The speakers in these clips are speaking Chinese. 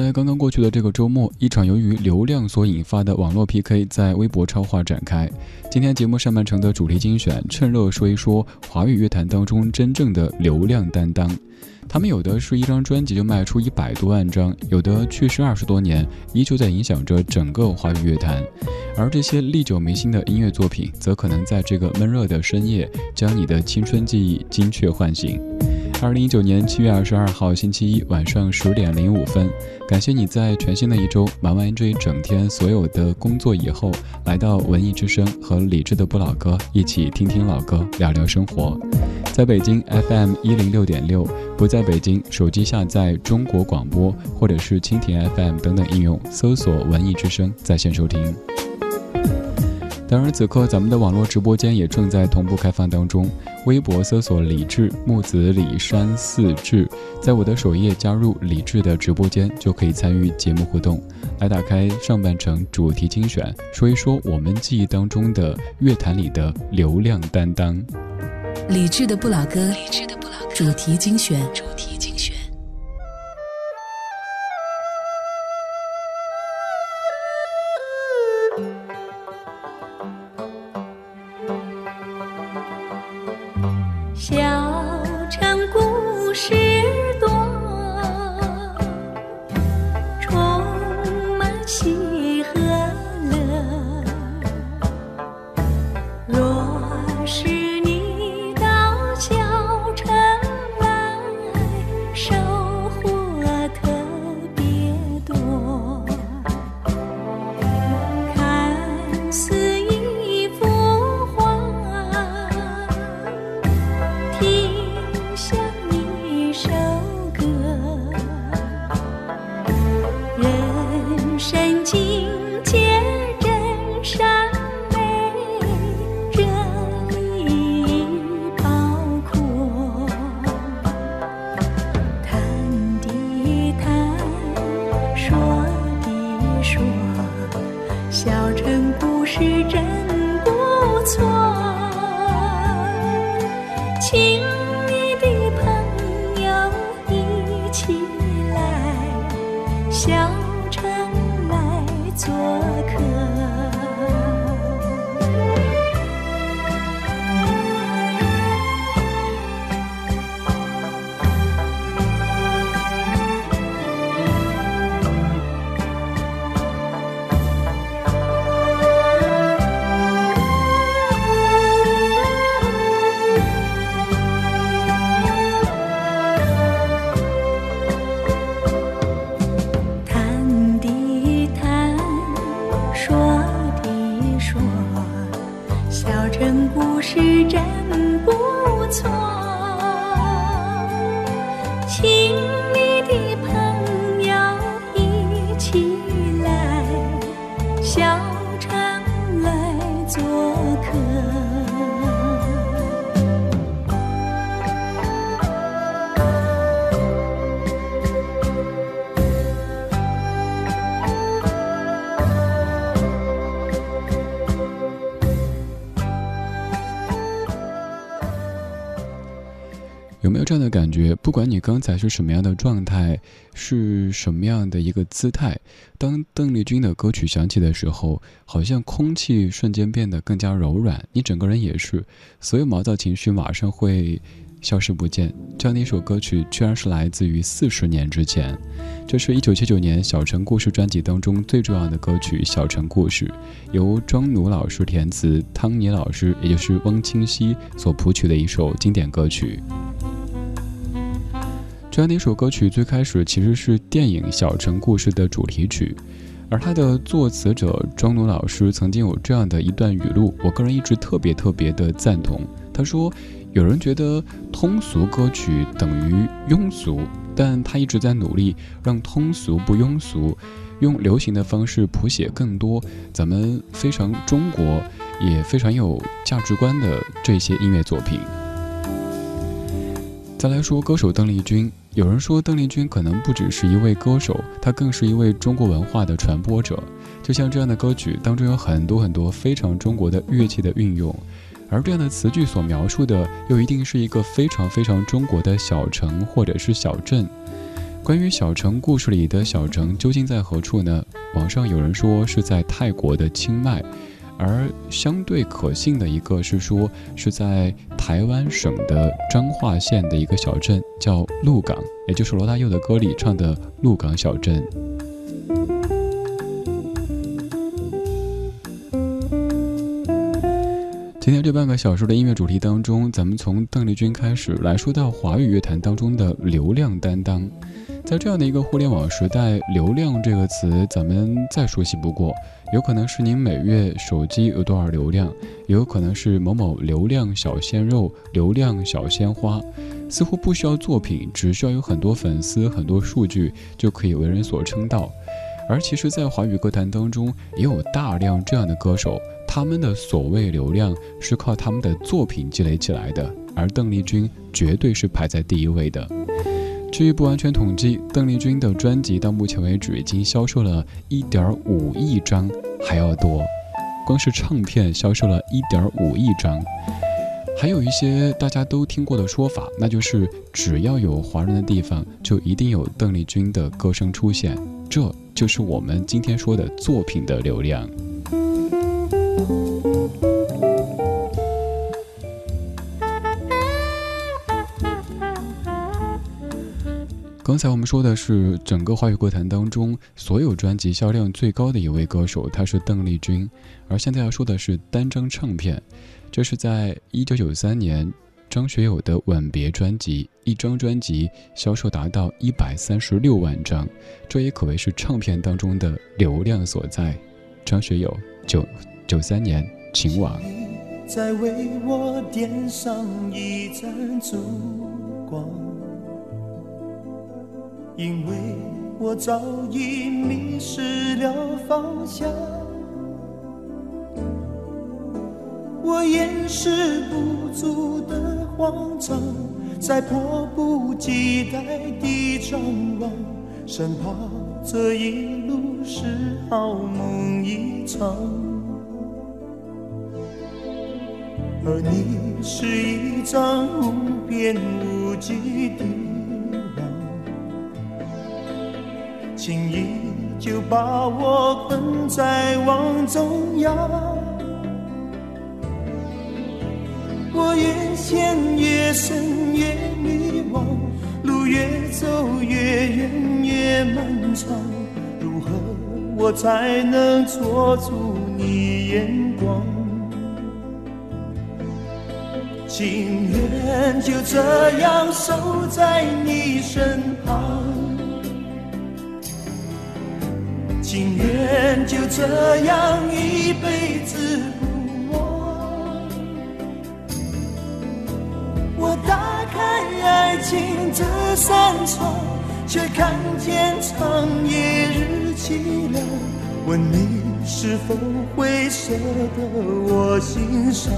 在刚刚过去的这个周末，一场由于流量所引发的网络 PK 在微博超话展开。今天节目上半程的主题精选，趁热说一说华语乐坛当中真正的流量担当。他们有的是一张专辑就卖出一百多万张，有的去世二十多年，依旧在影响着整个华语乐坛。而这些历久弥新的音乐作品，则可能在这个闷热的深夜，将你的青春记忆精确唤醒。二零一九年七月二十二号星期一晚上十点零五分，感谢你在全新的一周忙完这一整天所有的工作以后，来到文艺之声和理智的不老歌一起听听老歌，聊聊生活。在北京 FM 一零六点六，不在北京，手机下载中国广播或者是蜻蜓 FM 等等应用，搜索文艺之声在线收听。当然，此刻咱们的网络直播间也正在同步开放当中。微博搜索“李志木子李山四志”，在我的首页加入李志的直播间，就可以参与节目互动。来打开上半程主题精选，说一说我们记忆当中的乐坛里的流量担当。李志的不老歌，主题精选。这情不管你刚才是什么样的状态，是什么样的一个姿态，当邓丽君的歌曲响起的时候，好像空气瞬间变得更加柔软，你整个人也是，所有毛躁情绪马上会消失不见。这样的一首歌曲，居然是来自于四十年之前，这是一九七九年《小城故事》专辑当中最重要的歌曲《小城故事》，由庄奴老师填词，汤尼老师也就是翁清溪所谱曲的一首经典歌曲。这样的一首歌曲，最开始其实是电影《小城故事》的主题曲，而他的作词者庄奴老师曾经有这样的一段语录，我个人一直特别特别的赞同。他说：“有人觉得通俗歌曲等于庸俗，但他一直在努力让通俗不庸俗，用流行的方式谱写更多咱们非常中国也非常有价值观的这些音乐作品。”再来说歌手邓丽君，有人说邓丽君可能不只是一位歌手，她更是一位中国文化的传播者。就像这样的歌曲当中有很多很多非常中国的乐器的运用。而这样的词句所描述的，又一定是一个非常非常中国的小城或者是小镇。关于小城故事里的小城究竟在何处呢？网上有人说是在泰国的清迈，而相对可信的一个是说是在台湾省的彰化县的一个小镇，叫鹿港，也就是罗大佑的歌里唱的鹿港小镇。今天这半个小时的音乐主题当中，咱们从邓丽君开始来说到华语乐坛当中的流量担当。在这样的一个互联网时代，“流量”这个词咱们再熟悉不过。有可能是您每月手机有多少流量，也有可能是某某流量小鲜肉、流量小鲜花，似乎不需要作品，只需要有很多粉丝、很多数据就可以为人所称道。而其实，在华语歌坛当中，也有大量这样的歌手。他们的所谓流量是靠他们的作品积累起来的，而邓丽君绝对是排在第一位的。据不完全统计，邓丽君的专辑到目前为止已经销售了一点五亿张还要多，光是唱片销售了一点五亿张。还有一些大家都听过的说法，那就是只要有华人的地方，就一定有邓丽君的歌声出现，这就是我们今天说的作品的流量。刚才我们说的是整个华语歌坛当中所有专辑销量最高的一位歌手，他是邓丽君。而现在要说的是单张唱片，这是在一九九三年张学友的《吻别》专辑，一张专辑销售达到一百三十六万张，这也可谓是唱片当中的流量所在。张学友九。九三年，情网。在为我点上一盏烛光，因为我早已迷失了方向。我掩饰不住的慌张，在迫不及待地张望，生怕这一路是好梦一场。而你是一张无边无际的轻易就把我困在网中央。我越陷越深越迷惘，路越走越远越漫长，如何我才能捉住你眼光？情愿就这样守在你身旁，情愿就这样一辈子不忘。我打开爱情这扇窗，却看见长夜日凄凉。问你是否会舍得我心伤？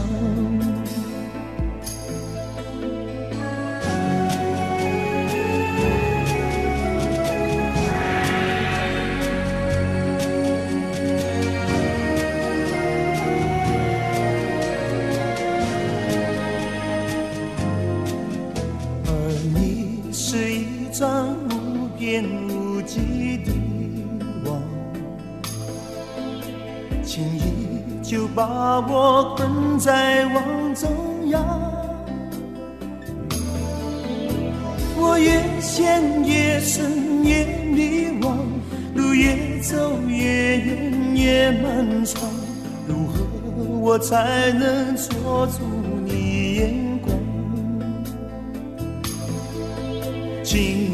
几的网，轻易就把我困在网中央，我越陷越深越迷惘，路越走越远越漫长，如何我才能捉住你眼光？情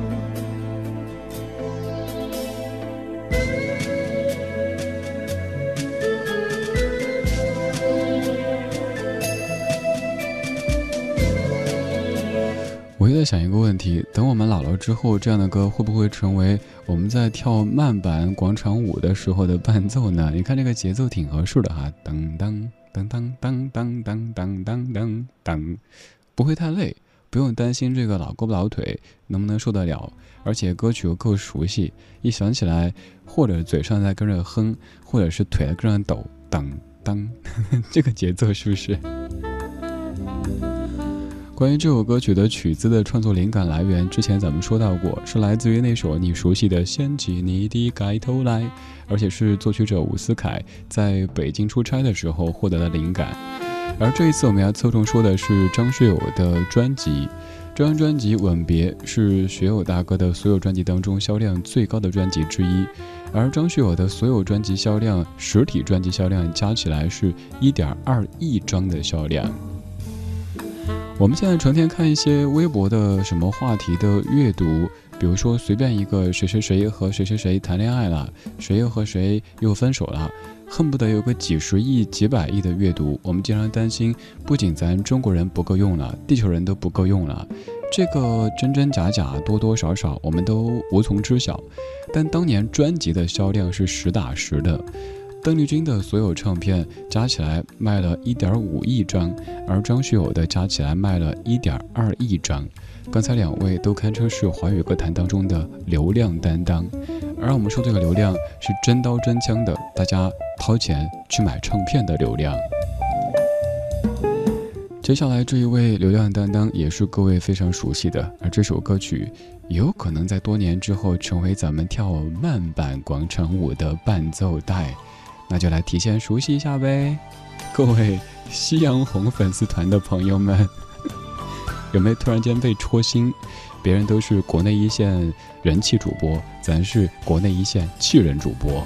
在想一个问题：等我们老了之后，这样的歌会不会成为我们在跳慢板广场舞的时候的伴奏呢？你看这个节奏挺合适的哈，噔噔噔噔噔噔噔噔噔噔噔，不会太累，不用担心这个老胳膊老腿能不能受得了，而且歌曲又够熟悉，一想起来，或者嘴上在跟着哼，或者是腿在跟着抖，噔噔，这个节奏是不是？关于这首歌曲的曲子的创作灵感来源，之前咱们说到过，是来自于那首你熟悉的《掀起你的盖头来》，而且是作曲者伍思凯在北京出差的时候获得的灵感。而这一次我们要侧重说的是张学友的专辑，这张专辑《吻别》是学友大哥的所有专辑当中销量最高的专辑之一，而张学友的所有专辑销量，实体专辑销量加起来是一点二亿张的销量。我们现在成天看一些微博的什么话题的阅读，比如说随便一个谁谁谁和谁谁谁谈恋爱了，谁又和谁又分手了，恨不得有个几十亿、几百亿的阅读。我们经常担心，不仅咱中国人不够用了，地球人都不够用了。这个真真假假、多多少少，我们都无从知晓。但当年专辑的销量是实打实的。邓丽君的所有唱片加起来卖了一点五亿张，而张学友的加起来卖了一点二亿张。刚才两位都堪称是华语歌坛当中的流量担当，而我们说这个流量是真刀真枪的，大家掏钱去买唱片的流量。接下来这一位流量担当也是各位非常熟悉的，而这首歌曲有可能在多年之后成为咱们跳慢板广场舞的伴奏带。那就来提前熟悉一下呗，各位夕阳红粉丝团的朋友们，有没有突然间被戳心？别人都是国内一线人气主播，咱是国内一线气人主播。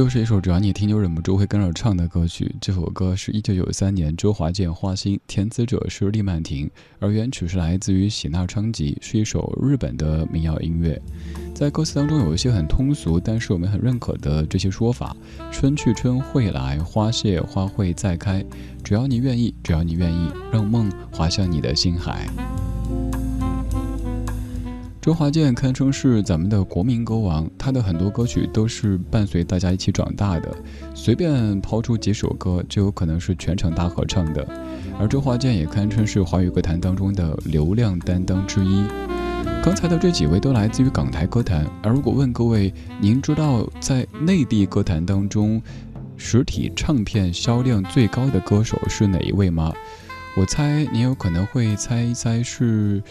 又是一首只要你听就忍不住会跟着唱的歌曲。这首歌是一九九三年周华健《花心》，填词者是厉曼婷，而原曲是来自于喜纳昌吉，是一首日本的民谣音乐。在歌词当中有一些很通俗，但是我们很认可的这些说法：春去春会来，花谢花会再开。只要你愿意，只要你愿意，让梦滑向你的心海。周华健堪称是咱们的国民歌王，他的很多歌曲都是伴随大家一起长大的，随便抛出几首歌就有可能是全场大合唱的。而周华健也堪称是华语歌坛当中的流量担当之一。刚才的这几位都来自于港台歌坛，而如果问各位，您知道在内地歌坛当中，实体唱片销量最高的歌手是哪一位吗？我猜您有可能会猜一猜是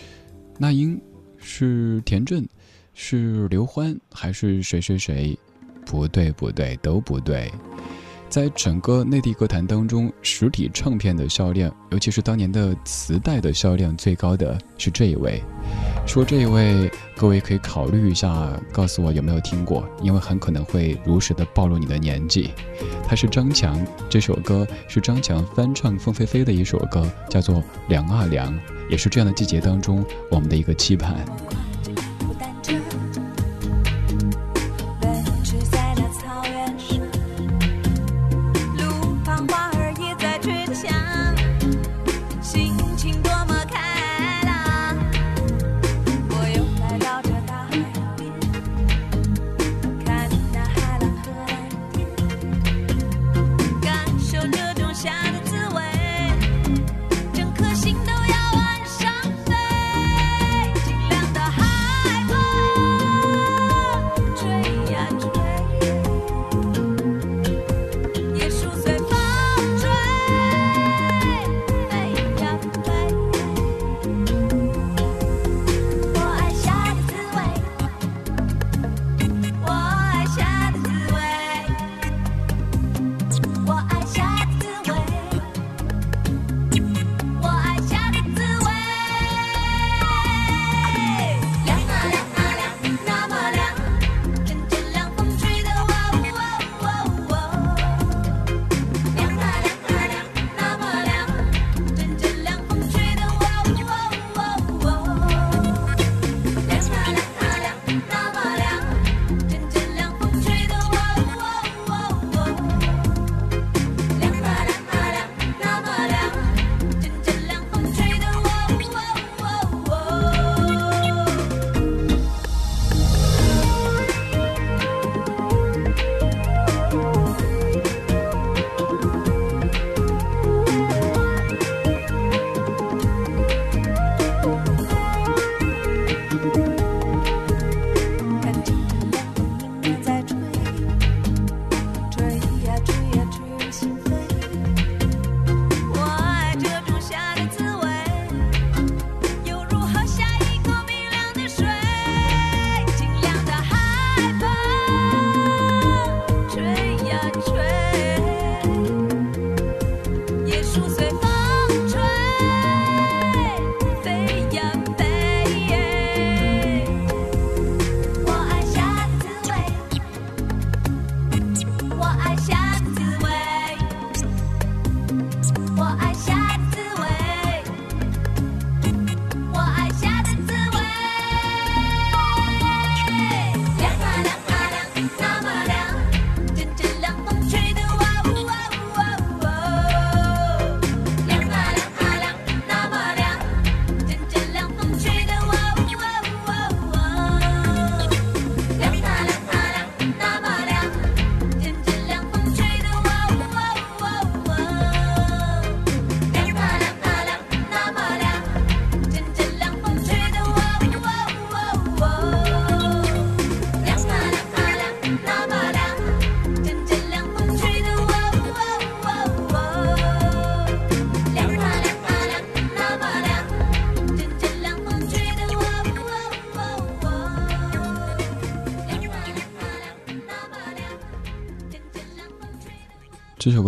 那英。是田震，是刘欢，还是谁谁谁？不对，不对，都不对。在整个内地歌坛当中，实体唱片的销量，尤其是当年的磁带的销量最高的是这一位。说这一位，各位可以考虑一下，告诉我有没有听过，因为很可能会如实的暴露你的年纪。他是张强，这首歌是张强翻唱凤飞飞的一首歌，叫做《凉啊凉》。也是这样的季节当中，我们的一个期盼。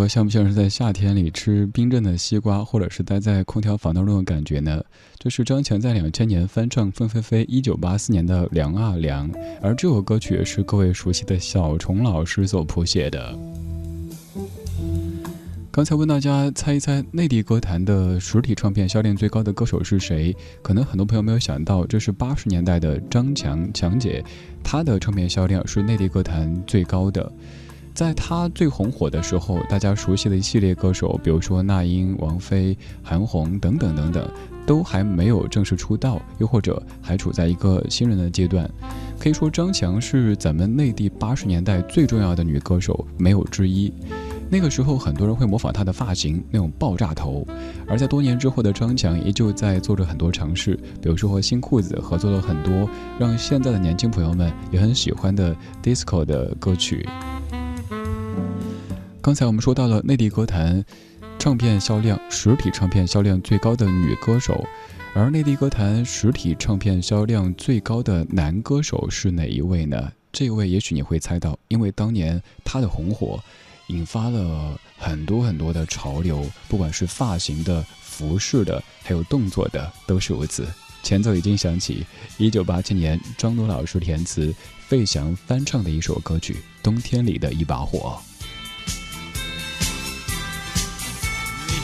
像不像是在夏天里吃冰镇的西瓜，或者是待在空调房当中的感觉呢？这是张强在两千年翻唱凤飞飞一九八四年的《凉啊凉》，而这首歌曲也是各位熟悉的小虫老师所谱写的。刚才问大家猜一猜，内地歌坛的实体唱片销量最高的歌手是谁？可能很多朋友没有想到，这是八十年代的张强强姐，她的唱片销量是内地歌坛最高的。在她最红火的时候，大家熟悉的一系列歌手，比如说那英、王菲、韩红等等等等，都还没有正式出道，又或者还处在一个新人的阶段。可以说，张蔷是咱们内地八十年代最重要的女歌手，没有之一。那个时候，很多人会模仿她的发型，那种爆炸头。而在多年之后的张蔷，依旧在做着很多尝试，比如说和新裤子合作了很多让现在的年轻朋友们也很喜欢的 disco 的歌曲。刚才我们说到了内地歌坛唱片销量，实体唱片销量最高的女歌手，而内地歌坛实体唱片销量最高的男歌手是哪一位呢？这位也许你会猜到，因为当年他的红火。引发了很多很多的潮流，不管是发型的、服饰的，还有动作的，都是如此。前奏已经响起，一九八七年张鲁老师填词，费翔翻唱的一首歌曲《冬天里的一把火》。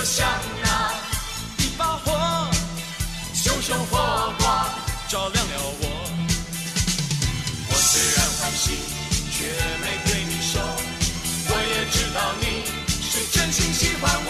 就像那一把火，熊熊火光照亮了我。我虽然欢喜，却没对你说。我也知道你是真心喜欢我。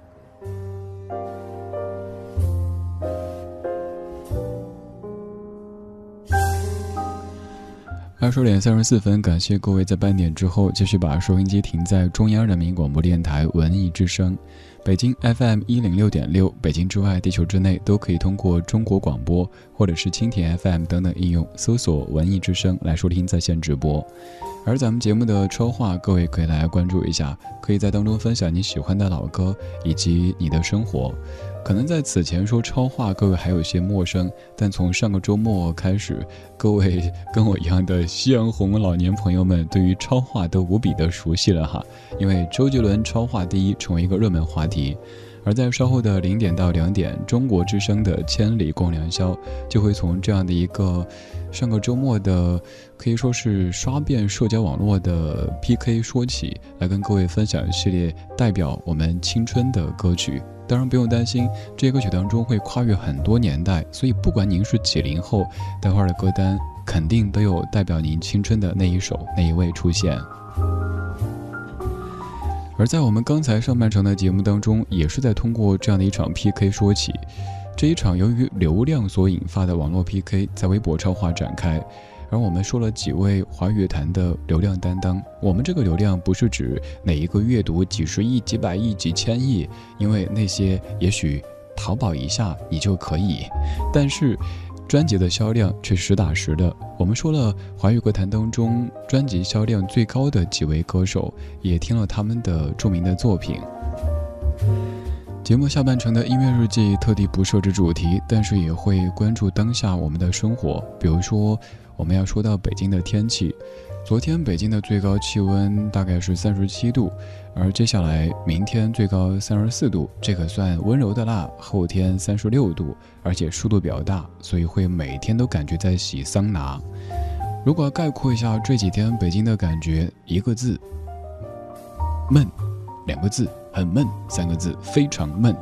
二十点三十四分，感谢各位在半点之后继续把收音机停在中央人民广播电台文艺之声。北京 FM 一零六点六，北京之外，地球之内都可以通过中国广播或者是蜻蜓 FM 等等应用搜索“文艺之声”来收听在线直播。而咱们节目的超话，各位可以来关注一下，可以在当中分享你喜欢的老歌以及你的生活。可能在此前说超话，各位还有些陌生，但从上个周末开始，各位跟我一样的夕阳红老年朋友们，对于超话都无比的熟悉了哈。因为周杰伦超话第一成为一个热门话题，而在稍后的零点到两点，中国之声的《千里共良宵》就会从这样的一个上个周末的可以说是刷遍社交网络的 PK 说起，来跟各位分享一系列代表我们青春的歌曲。当然不用担心，这些歌曲当中会跨越很多年代，所以不管您是几零后，待会儿的歌单肯定都有代表您青春的那一首、那一位出现。而在我们刚才上半程的节目当中，也是在通过这样的一场 PK 说起，这一场由于流量所引发的网络 PK 在微博超话展开。而我们说了几位华语乐坛的流量担当，我们这个流量不是指哪一个阅读几十亿、几百亿、几千亿，因为那些也许淘宝一下你就可以，但是专辑的销量却实打实的。我们说了华语歌坛当中专辑销量最高的几位歌手，也听了他们的著名的作品。节目下半程的音乐日记特地不设置主题，但是也会关注当下我们的生活，比如说。我们要说到北京的天气，昨天北京的最高气温大概是三十七度，而接下来明天最高三十四度，这可算温柔的辣。后天三十六度，而且湿度比较大，所以会每天都感觉在洗桑拿。如果概括一下这几天北京的感觉，一个字，闷；两个字，很闷；三个字，非常闷。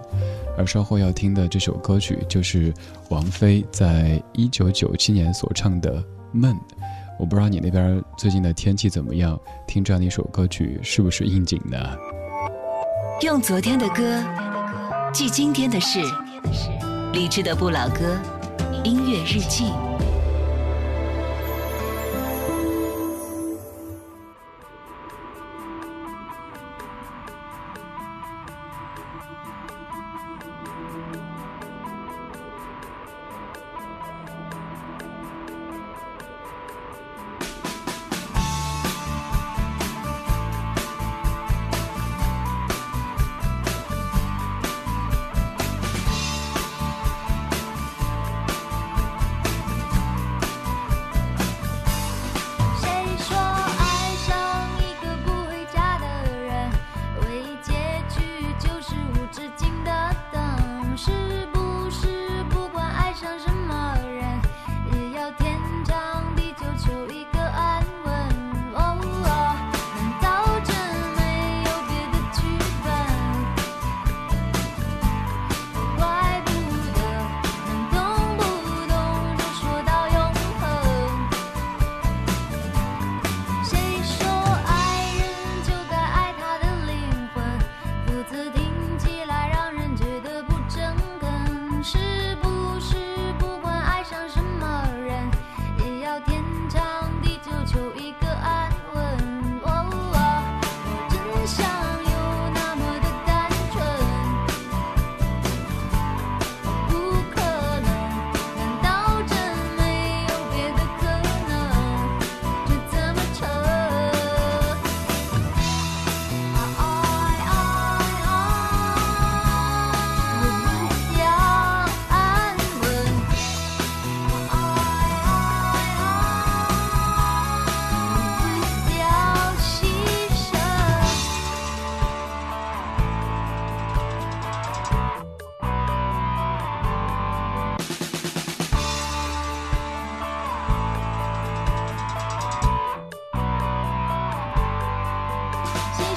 而稍后要听的这首歌曲，就是王菲在一九九七年所唱的。闷，我不知道你那边最近的天气怎么样？听这样的一首歌曲是不是应景呢？用昨天的歌记今天的事，理智的不老歌，音乐日记。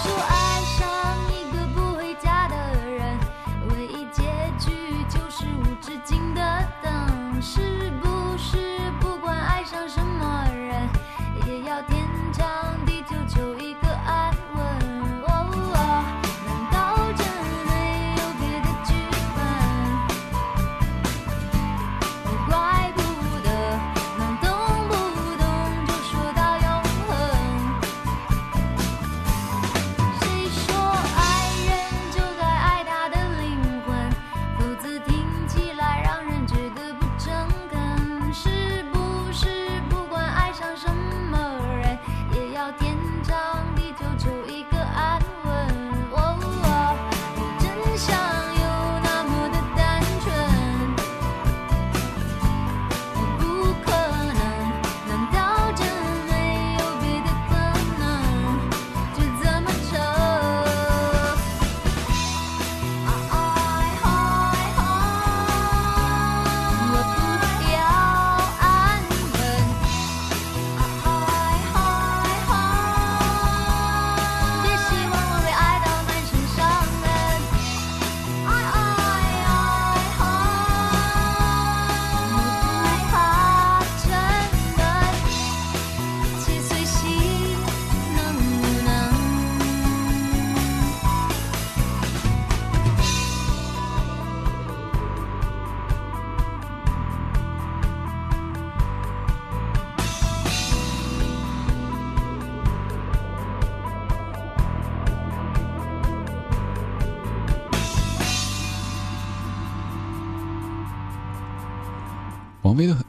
usual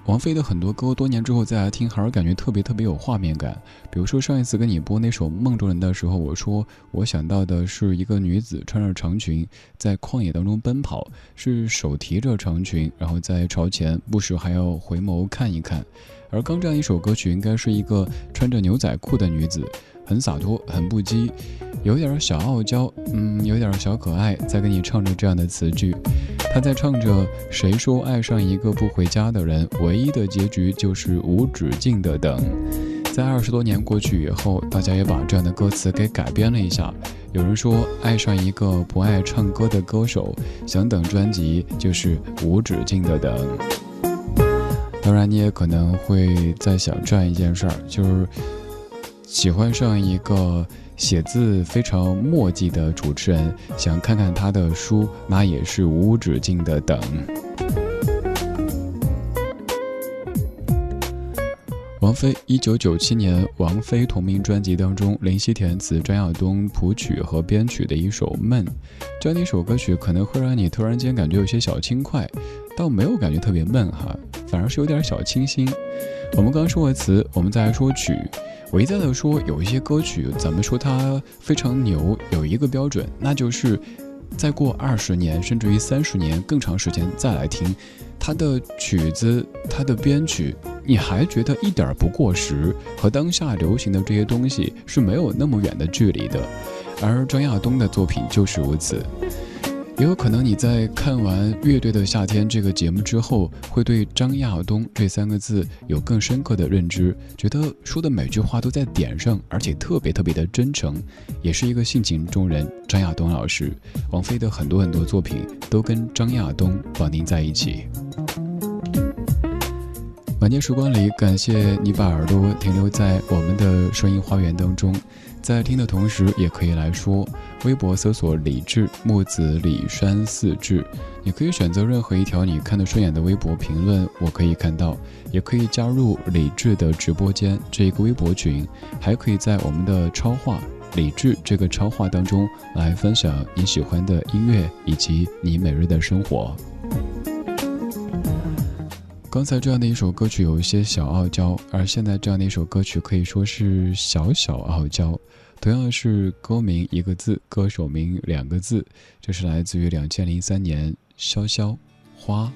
王菲的很多歌，多年之后再来听，还是感觉特别特别有画面感。比如说上一次跟你播那首《梦中人》的时候，我说我想到的是一个女子穿着长裙在旷野当中奔跑，是手提着长裙，然后在朝前，不时还要回眸看一看。而刚这样一首歌曲，应该是一个穿着牛仔裤的女子，很洒脱，很不羁，有点小傲娇，嗯，有点小可爱，在跟你唱着这样的词句。她在唱着：“谁说爱上一个不回家的人，唯一的结局就是无止境的等。”在二十多年过去以后，大家也把这样的歌词给改编了一下。有人说，爱上一个不爱唱歌的歌手，想等专辑就是无止境的等。当然，你也可能会在想这样一件事儿，就是喜欢上一个写字非常墨迹的主持人，想看看他的书，那也是无止境的等。王菲一九九七年王菲同名专辑当中，林夕填词，张亚东谱曲和编曲的一首《闷》，这样一首歌曲可能会让你突然间感觉有些小轻快。倒没有感觉特别闷哈，反而是有点小清新。我们刚刚说了词，我们再来说曲。我一再的说，有一些歌曲，咱们说它非常牛，有一个标准，那就是再过二十年，甚至于三十年更长时间再来听它的曲子，它的编曲，你还觉得一点不过时，和当下流行的这些东西是没有那么远的距离的。而张亚东的作品就是如此。也有可能你在看完《乐队的夏天》这个节目之后，会对张亚东这三个字有更深刻的认知，觉得说的每句话都在点上，而且特别特别的真诚，也是一个性情中人。张亚东老师，王菲的很多很多作品都跟张亚东绑定在一起。晚间时光里，感谢你把耳朵停留在我们的声音花园当中。在听的同时，也可以来说，微博搜索“李志木子李山四志”，你可以选择任何一条你看得顺眼的微博评论，我可以看到；也可以加入李志的直播间这一个微博群，还可以在我们的超话李志这个超话当中来分享你喜欢的音乐以及你每日的生活。刚才这样的一首歌曲有一些小傲娇，而现在这样的一首歌曲可以说是小小傲娇。同样是歌名一个字，歌手名两个字，这是来自于两千零三年潇潇花。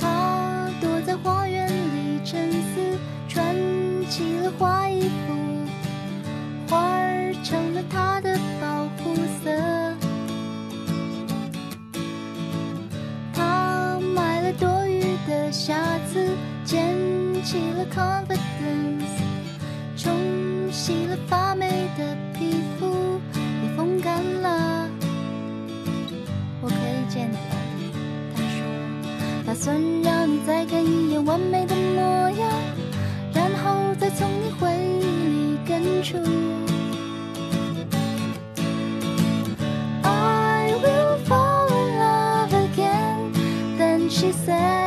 他躲在花园里沉思，穿起了花衣服，花儿成了他的下次捡起了 confidence，冲洗了发霉的皮肤，也风干了。我可以见到你，他说打算让你再看一眼完美的模样，然后再从你回忆里根。I will fall in love again。Then she said。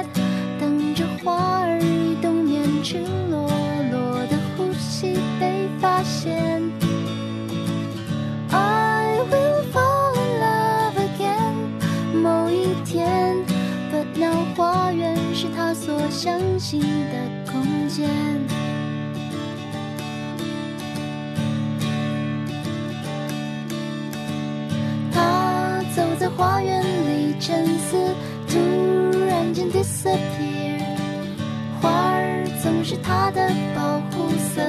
相信的空间。他走在花园里沉思，突然间 disappear。花儿总是他的保护色。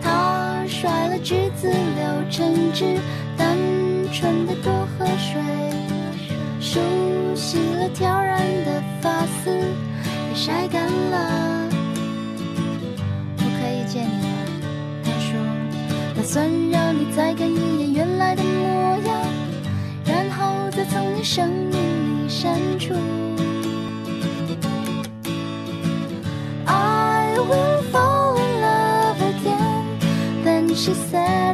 他甩了橘子，留橙汁，单纯的多喝水。梳洗了挑染的发丝也晒干了。我可以见你吗他说打算让你再看一眼原来的模样然后再从你生命里删除 i will fall in love again. 等 she said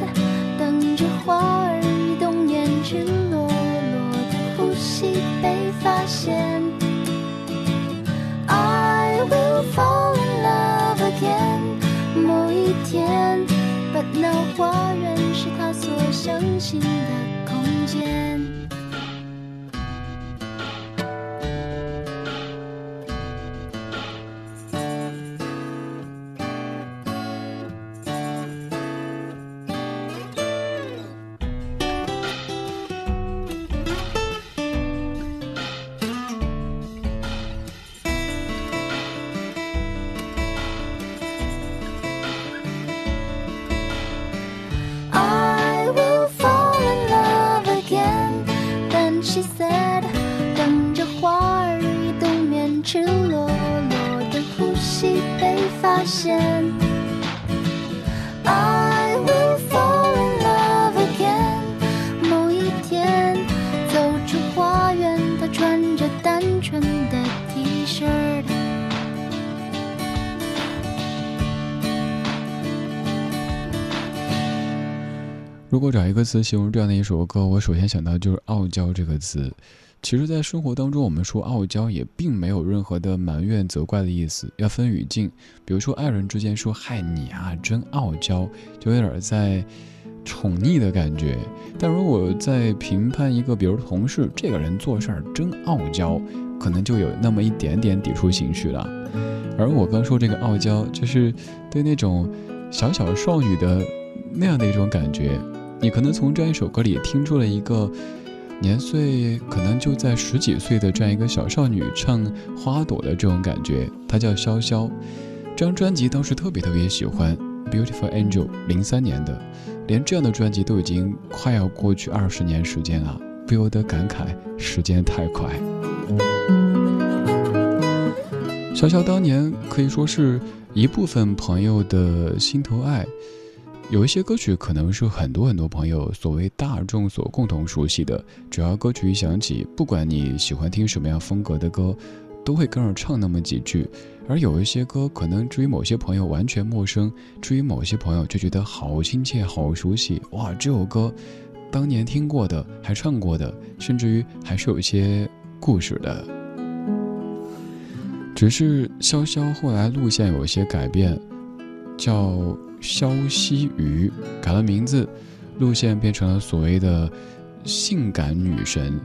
现。I will fall in love again，某一天。，But 那花园。是他所相信的如果找一个词形容这样的一首歌，我首先想到就是“傲娇”这个词。其实，在生活当中，我们说傲娇也并没有任何的埋怨、责怪的意思，要分语境。比如说，爱人之间说“嗨你啊，真傲娇”，就有点在宠溺的感觉。但如果在评判一个，比如同事，这个人做事儿真傲娇，可能就有那么一点点抵触情绪了。而我刚说这个傲娇，就是对那种小小少女的那样的一种感觉。你可能从这样一首歌里听出了一个年岁可能就在十几岁的这样一个小少女唱《花朵》的这种感觉。她叫潇潇，这张专辑当时特别特别喜欢，《Beautiful Angel》，零三年的，连这样的专辑都已经快要过去二十年时间了，不由得感慨时间太快。潇潇当年可以说是一部分朋友的心头爱。有一些歌曲可能是很多很多朋友所谓大众所共同熟悉的，只要歌曲一响起，不管你喜欢听什么样风格的歌，都会跟着唱那么几句。而有一些歌可能至于某些朋友完全陌生，至于某些朋友就觉得好亲切、好熟悉。哇，这首歌当年听过的，还唱过的，甚至于还是有一些故事的。只是潇潇后来路线有些改变，叫。萧西雨改了名字，路线变成了所谓的性感女神。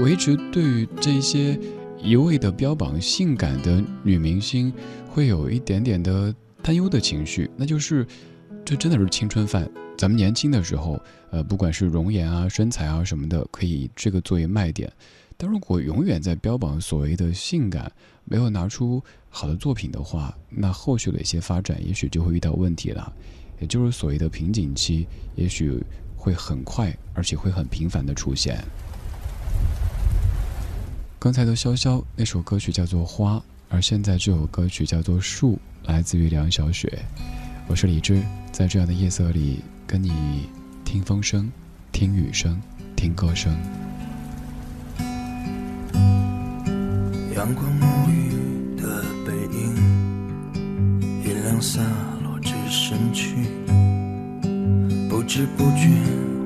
我一直对于这些一味的标榜性感的女明星，会有一点点的担忧的情绪，那就是这真的是青春饭。咱们年轻的时候，呃，不管是容颜啊、身材啊什么的，可以这个作为卖点。但如果永远在标榜所谓的性感，没有拿出好的作品的话，那后续的一些发展也许就会遇到问题了，也就是所谓的瓶颈期，也许会很快，而且会很频繁的出现。刚才的潇潇那首歌曲叫做《花》，而现在这首歌曲叫做《树》，来自于梁晓雪。我是李志，在这样的夜色里跟你听风声，听雨声，听歌声。阳光洒落至身躯，不知不觉，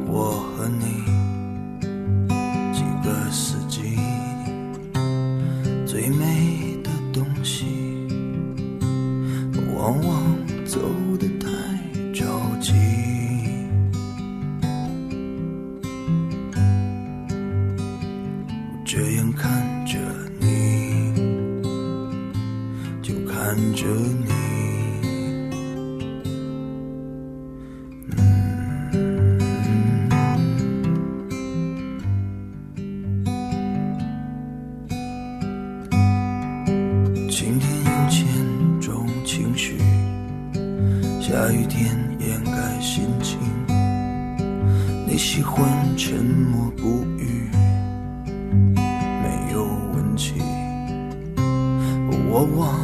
我和你下雨天掩盖心情。你喜欢沉默不语。没有问题，我忘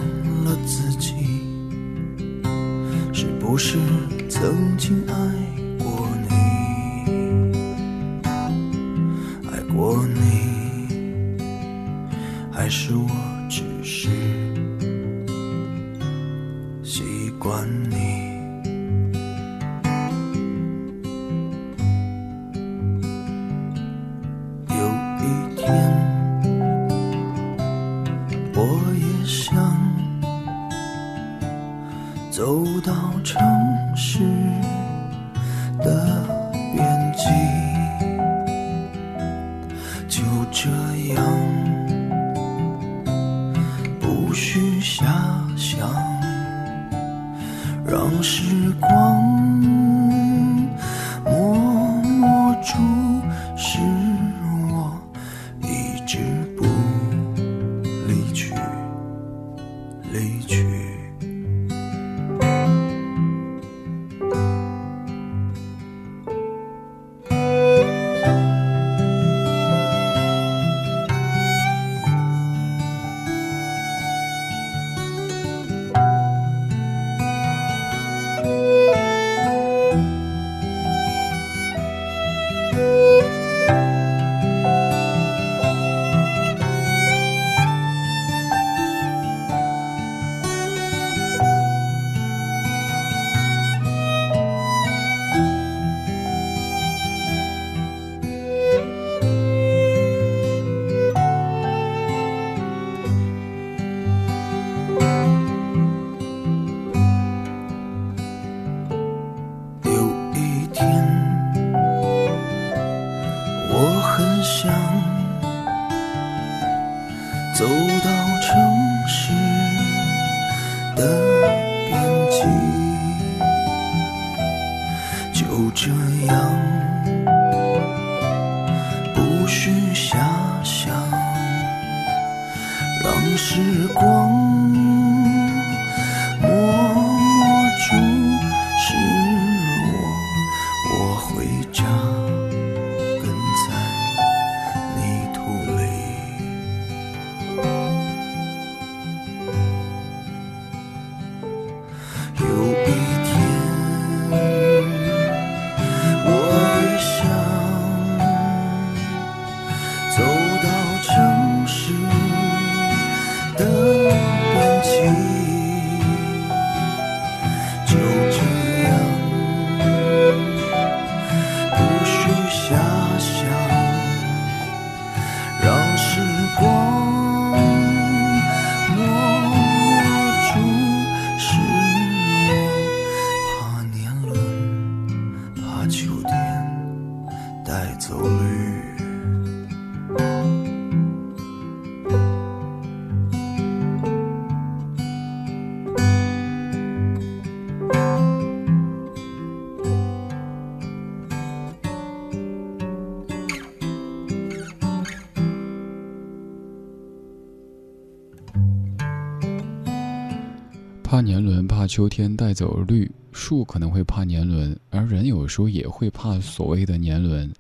秋天带走绿树，可能会怕年轮，而人有时候也会怕所谓的年轮，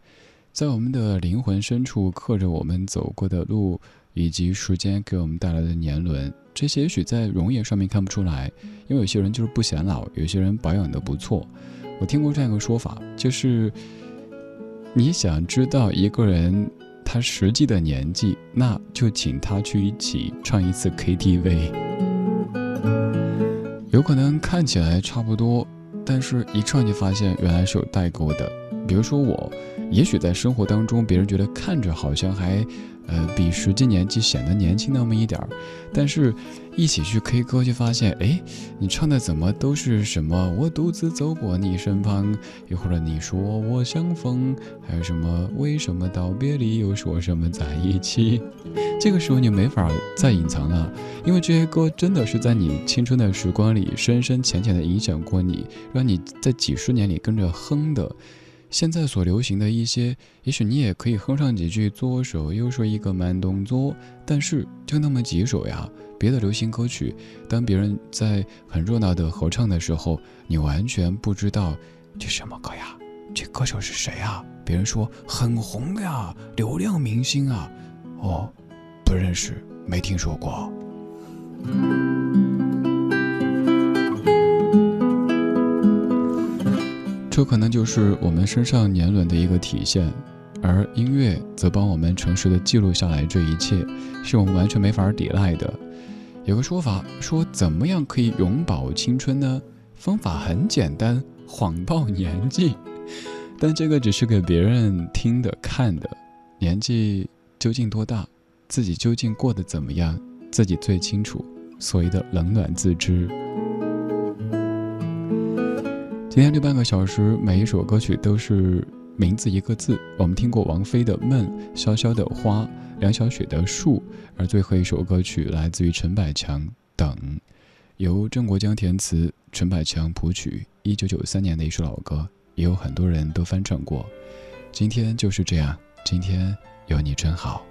在我们的灵魂深处刻着我们走过的路，以及时间给我们带来的年轮。这些也许在容颜上面看不出来，因为有些人就是不显老，有些人保养的不错。我听过这样一个说法，就是你想知道一个人他实际的年纪，那就请他去一起唱一次 KTV。有可能看起来差不多，但是一唱就发现原来是有代沟的。比如说我，也许在生活当中，别人觉得看着好像还。呃，比实际年纪显得年轻那么一点儿，但是一起去 K 歌就发现，哎，你唱的怎么都是什么我独自走过你身旁，又或者你说我相逢，还有什么为什么道别离又说什么在一起，这个时候你没法再隐藏了，因为这些歌真的是在你青春的时光里深深浅浅的影响过你，让你在几十年里跟着哼的。现在所流行的一些，也许你也可以哼上几句，左手右手一个慢动作，但是就那么几首呀。别的流行歌曲，当别人在很热闹的合唱的时候，你完全不知道这什么歌呀，这歌手是谁啊？别人说很红的呀，流量明星啊，哦，不认识，没听说过。这可能就是我们身上年轮的一个体现，而音乐则帮我们诚实的记录下来这一切，是我们完全没法抵赖的。有个说法说，怎么样可以永葆青春呢？方法很简单，谎报年纪。但这个只是给别人听的、看的，年纪究竟多大，自己究竟过得怎么样，自己最清楚。所谓的冷暖自知。今天这半个小时，每一首歌曲都是名字一个字。我们听过王菲的《梦》，潇潇的《花》，梁晓雪的《树》，而最后一首歌曲来自于陈百强，《等》。由郑国江填词，陈百强谱曲，一九九三年的一首老歌，也有很多人都翻唱过。今天就是这样，今天有你真好。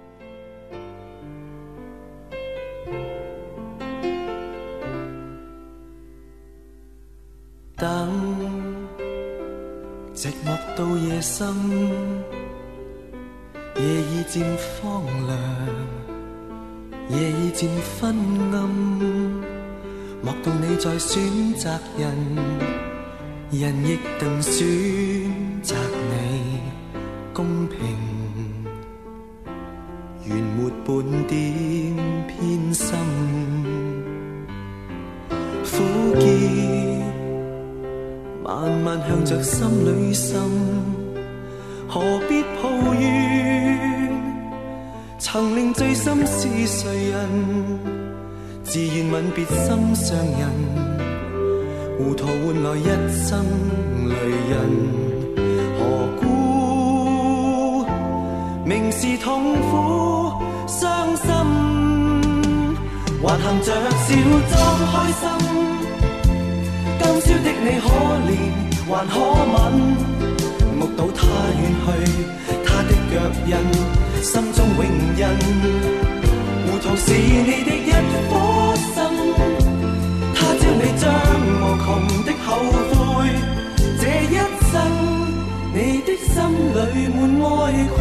寂寞到夜深，夜已渐荒凉，夜已渐昏暗。莫道你在选择人，人亦定选择你，公平，原没半点偏心。慢向着心里渗，何必抱怨？曾令醉心是谁人？自愿吻别心上人，糊涂换来一生泪人，何故明是痛苦伤心，还含着笑装开心。今宵的你可怜还可吻，目睹他远去，他的脚印，心中永印。糊涂是你的一颗心，他朝你将无穷的后悔。这一生，你的心里满哀困。